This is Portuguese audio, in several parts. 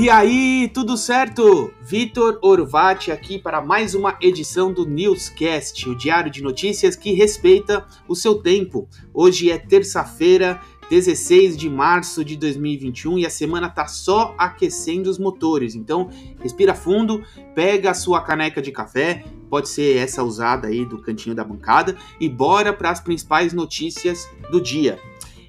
E aí, tudo certo? Vitor Orvati aqui para mais uma edição do Newscast, o diário de notícias que respeita o seu tempo. Hoje é terça-feira, 16 de março de 2021 e a semana tá só aquecendo os motores. Então, respira fundo, pega a sua caneca de café, pode ser essa usada aí do cantinho da bancada e bora para as principais notícias do dia.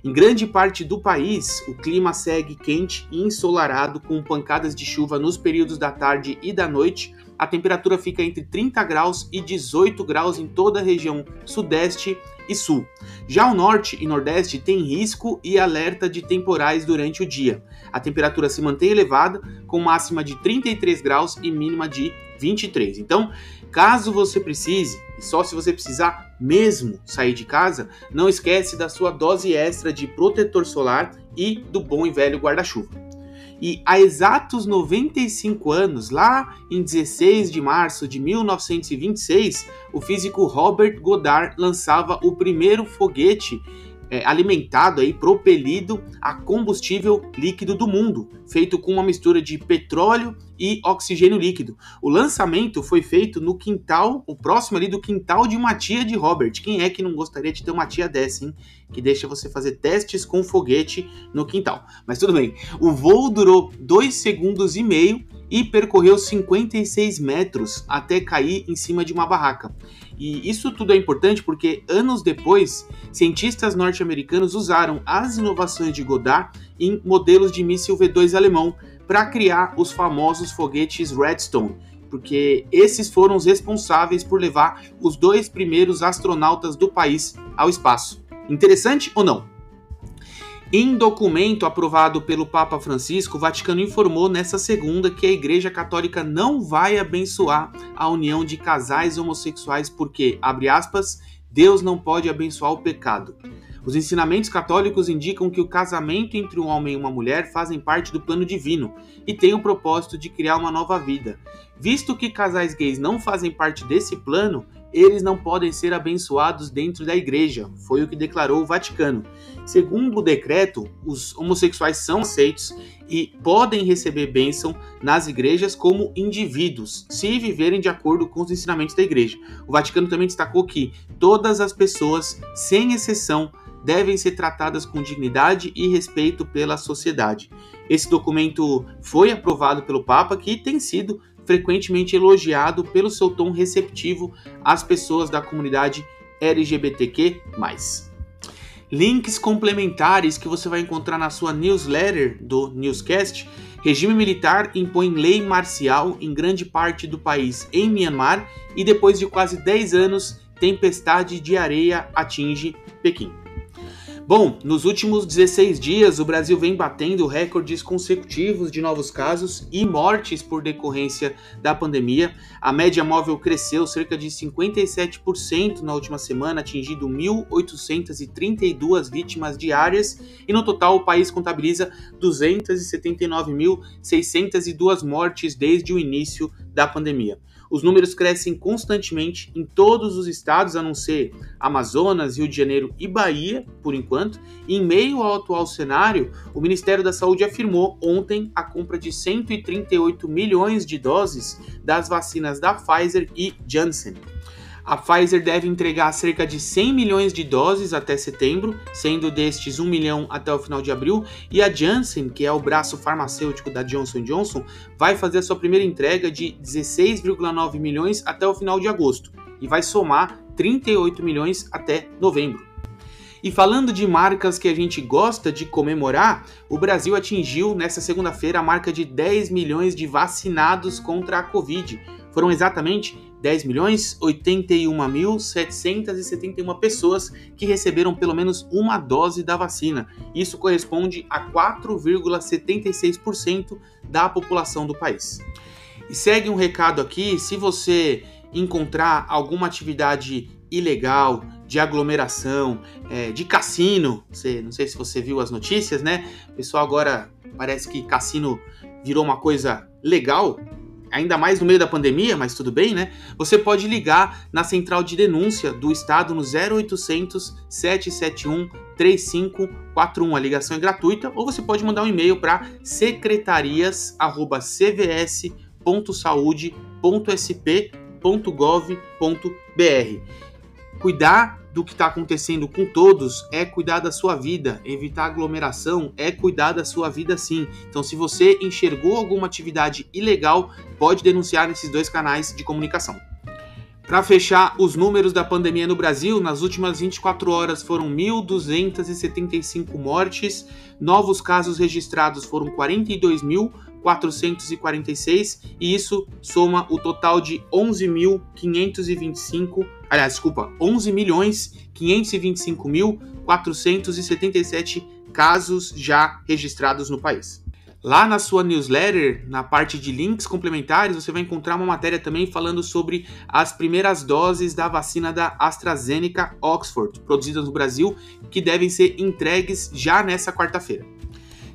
Em grande parte do país, o clima segue quente e ensolarado, com pancadas de chuva nos períodos da tarde e da noite. A temperatura fica entre 30 graus e 18 graus em toda a região sudeste e sul. Já o norte e nordeste tem risco e alerta de temporais durante o dia. A temperatura se mantém elevada, com máxima de 33 graus e mínima de 23. Então, caso você precise, e só se você precisar mesmo sair de casa, não esquece da sua dose extra de protetor solar e do bom e velho guarda-chuva. E há exatos 95 anos, lá em 16 de março de 1926, o físico Robert Goddard lançava o primeiro foguete é, alimentado aí, propelido a combustível líquido do mundo, feito com uma mistura de petróleo e oxigênio líquido. O lançamento foi feito no quintal, o próximo ali do quintal de uma tia de Robert. Quem é que não gostaria de ter uma tia dessa, hein? Que deixa você fazer testes com foguete no quintal. Mas tudo bem. O voo durou 2 segundos e meio e percorreu 56 metros até cair em cima de uma barraca. E isso tudo é importante porque anos depois, cientistas norte-americanos usaram as inovações de Goddard em modelos de míssil V2 alemão para criar os famosos foguetes Redstone, porque esses foram os responsáveis por levar os dois primeiros astronautas do país ao espaço. Interessante ou não? Em documento aprovado pelo Papa Francisco, o Vaticano informou nessa segunda que a Igreja Católica não vai abençoar a união de casais homossexuais porque, abre aspas, Deus não pode abençoar o pecado. Os ensinamentos católicos indicam que o casamento entre um homem e uma mulher fazem parte do plano divino e tem o propósito de criar uma nova vida. Visto que casais gays não fazem parte desse plano, eles não podem ser abençoados dentro da igreja, foi o que declarou o Vaticano. Segundo o decreto, os homossexuais são aceitos e podem receber bênção nas igrejas como indivíduos, se viverem de acordo com os ensinamentos da igreja. O Vaticano também destacou que todas as pessoas, sem exceção, devem ser tratadas com dignidade e respeito pela sociedade. Esse documento foi aprovado pelo Papa, que tem sido frequentemente elogiado pelo seu tom receptivo às pessoas da comunidade LGBTQ+. Links complementares que você vai encontrar na sua newsletter do Newscast. Regime militar impõe lei marcial em grande parte do país em Myanmar e depois de quase 10 anos, tempestade de areia atinge Pequim. Bom, nos últimos 16 dias, o Brasil vem batendo recordes consecutivos de novos casos e mortes por decorrência da pandemia. A média móvel cresceu cerca de 57% na última semana, atingindo 1.832 vítimas diárias, e no total o país contabiliza 279.602 mortes desde o início da pandemia. Os números crescem constantemente em todos os estados, a não ser Amazonas, Rio de Janeiro e Bahia, por enquanto. E em meio ao atual cenário, o Ministério da Saúde afirmou ontem a compra de 138 milhões de doses das vacinas da Pfizer e Janssen. A Pfizer deve entregar cerca de 100 milhões de doses até setembro, sendo destes 1 milhão até o final de abril, e a Janssen, que é o braço farmacêutico da Johnson Johnson, vai fazer a sua primeira entrega de 16,9 milhões até o final de agosto e vai somar 38 milhões até novembro. E falando de marcas que a gente gosta de comemorar, o Brasil atingiu nesta segunda-feira a marca de 10 milhões de vacinados contra a Covid. Foram exatamente 10 milhões 81.771 pessoas que receberam pelo menos uma dose da vacina. Isso corresponde a 4,76% da população do país. E segue um recado aqui: se você encontrar alguma atividade ilegal, de aglomeração, é, de cassino, você, não sei se você viu as notícias, né? O pessoal agora parece que cassino virou uma coisa legal ainda mais no meio da pandemia, mas tudo bem, né? Você pode ligar na central de denúncia do estado no 0800 771 3541. A ligação é gratuita ou você pode mandar um e-mail para secretarias@cvs.saude.sp.gov.br. Cuidar do que está acontecendo com todos é cuidar da sua vida. Evitar aglomeração é cuidar da sua vida sim. Então, se você enxergou alguma atividade ilegal, pode denunciar nesses dois canais de comunicação. Para fechar os números da pandemia no Brasil, nas últimas 24 horas foram 1.275 mortes, novos casos registrados foram 42.446 e isso soma o total de 11.525 aliás, desculpa, 11 milhões 525 mil 477 casos já registrados no país. Lá na sua newsletter, na parte de links complementares, você vai encontrar uma matéria também falando sobre as primeiras doses da vacina da AstraZeneca Oxford, produzidas no Brasil, que devem ser entregues já nessa quarta-feira.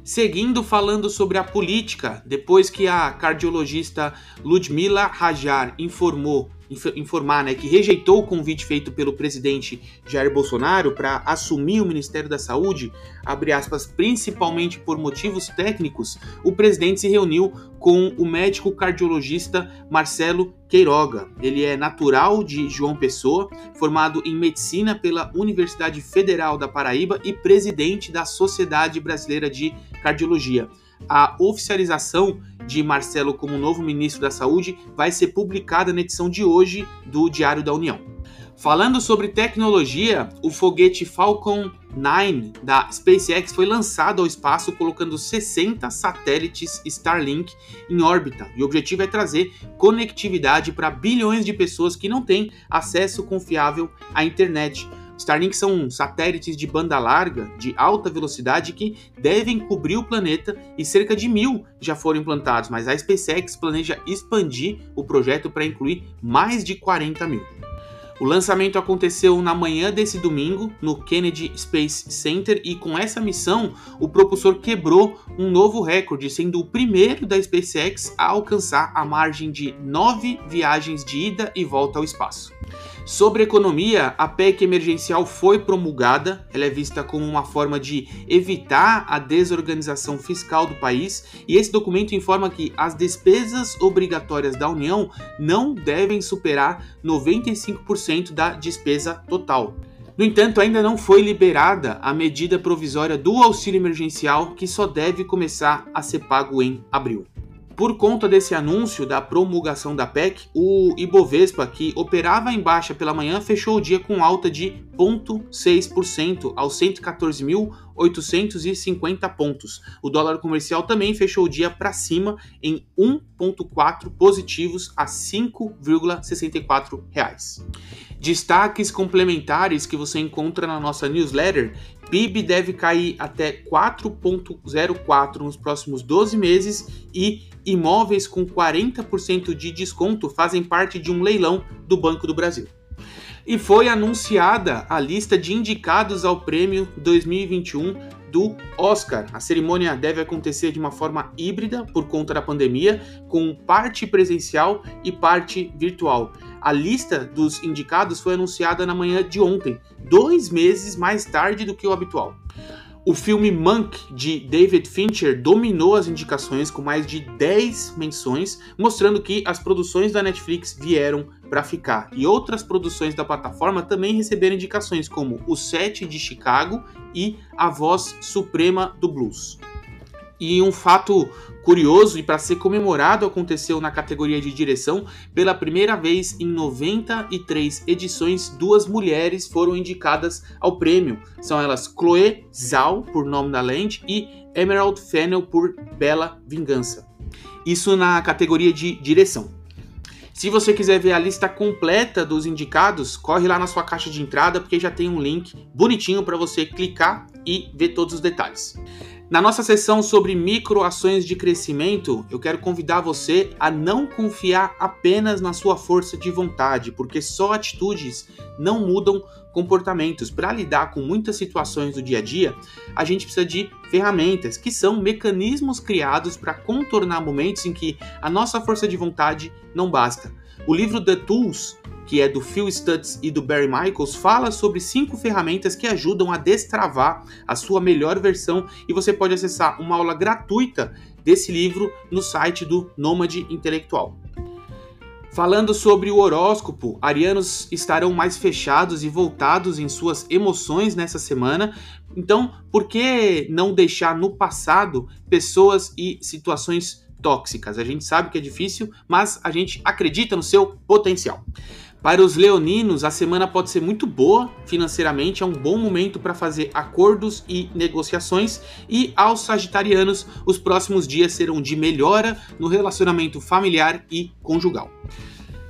Seguindo falando sobre a política, depois que a cardiologista Ludmila Rajar informou informar né, que rejeitou o convite feito pelo presidente Jair Bolsonaro para assumir o Ministério da Saúde, aspas, principalmente por motivos técnicos, o presidente se reuniu com o médico cardiologista Marcelo Queiroga. Ele é natural de João Pessoa, formado em medicina pela Universidade Federal da Paraíba e presidente da Sociedade Brasileira de Cardiologia a oficialização de Marcelo como novo ministro da Saúde vai ser publicada na edição de hoje do Diário da União. Falando sobre tecnologia, o foguete Falcon 9 da SpaceX foi lançado ao espaço colocando 60 satélites Starlink em órbita. E o objetivo é trazer conectividade para bilhões de pessoas que não têm acesso confiável à internet. Starlink são satélites de banda larga, de alta velocidade, que devem cobrir o planeta e cerca de mil já foram implantados, mas a SpaceX planeja expandir o projeto para incluir mais de 40 mil. O lançamento aconteceu na manhã desse domingo no Kennedy Space Center e com essa missão o propulsor quebrou um novo recorde, sendo o primeiro da SpaceX a alcançar a margem de nove viagens de ida e volta ao espaço. Sobre economia, a PEC emergencial foi promulgada, ela é vista como uma forma de evitar a desorganização fiscal do país, e esse documento informa que as despesas obrigatórias da União não devem superar 95% da despesa total. No entanto, ainda não foi liberada a medida provisória do auxílio emergencial, que só deve começar a ser pago em abril. Por conta desse anúncio da promulgação da PEC, o Ibovespa, que operava em baixa pela manhã, fechou o dia com alta de 0,6% aos 114.850 pontos. O dólar comercial também fechou o dia para cima em 1,4 positivos a R$ 5,64. Destaques complementares que você encontra na nossa newsletter PIB deve cair até 4,04 nos próximos 12 meses e imóveis com 40% de desconto fazem parte de um leilão do Banco do Brasil. E foi anunciada a lista de indicados ao prêmio 2021 do Oscar. A cerimônia deve acontecer de uma forma híbrida por conta da pandemia, com parte presencial e parte virtual. A lista dos indicados foi anunciada na manhã de ontem, dois meses mais tarde do que o habitual. O filme Monk, de David Fincher, dominou as indicações com mais de 10 menções, mostrando que as produções da Netflix vieram para ficar. E outras produções da plataforma também receberam indicações, como O Sete de Chicago e A Voz Suprema do Blues. E um fato curioso e para ser comemorado aconteceu na categoria de direção. Pela primeira vez em 93 edições, duas mulheres foram indicadas ao prêmio. São elas Chloe Zhao, por Nome da Land, e Emerald Fennel, por Bela Vingança. Isso na categoria de direção. Se você quiser ver a lista completa dos indicados, corre lá na sua caixa de entrada porque já tem um link bonitinho para você clicar e ver todos os detalhes. Na nossa sessão sobre microações de crescimento, eu quero convidar você a não confiar apenas na sua força de vontade, porque só atitudes não mudam comportamentos. Para lidar com muitas situações do dia a dia, a gente precisa de ferramentas, que são mecanismos criados para contornar momentos em que a nossa força de vontade não basta. O livro The Tools que é do Phil Stutz e do Barry Michaels, fala sobre cinco ferramentas que ajudam a destravar a sua melhor versão e você pode acessar uma aula gratuita desse livro no site do Nômade Intelectual. Falando sobre o horóscopo, arianos estarão mais fechados e voltados em suas emoções nessa semana. Então, por que não deixar no passado pessoas e situações tóxicas? A gente sabe que é difícil, mas a gente acredita no seu potencial. Para os leoninos, a semana pode ser muito boa financeiramente, é um bom momento para fazer acordos e negociações. E aos sagitarianos, os próximos dias serão de melhora no relacionamento familiar e conjugal.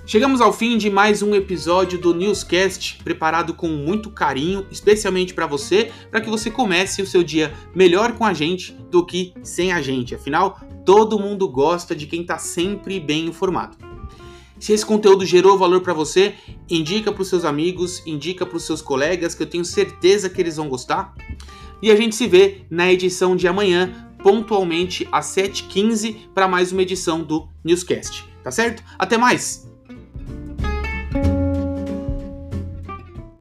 Chegamos ao fim de mais um episódio do Newscast, preparado com muito carinho, especialmente para você, para que você comece o seu dia melhor com a gente do que sem a gente. Afinal, todo mundo gosta de quem está sempre bem informado. Se esse conteúdo gerou valor para você, indica para os seus amigos, indica para os seus colegas, que eu tenho certeza que eles vão gostar. E a gente se vê na edição de amanhã, pontualmente às 7h15, para mais uma edição do Newscast. Tá certo? Até mais!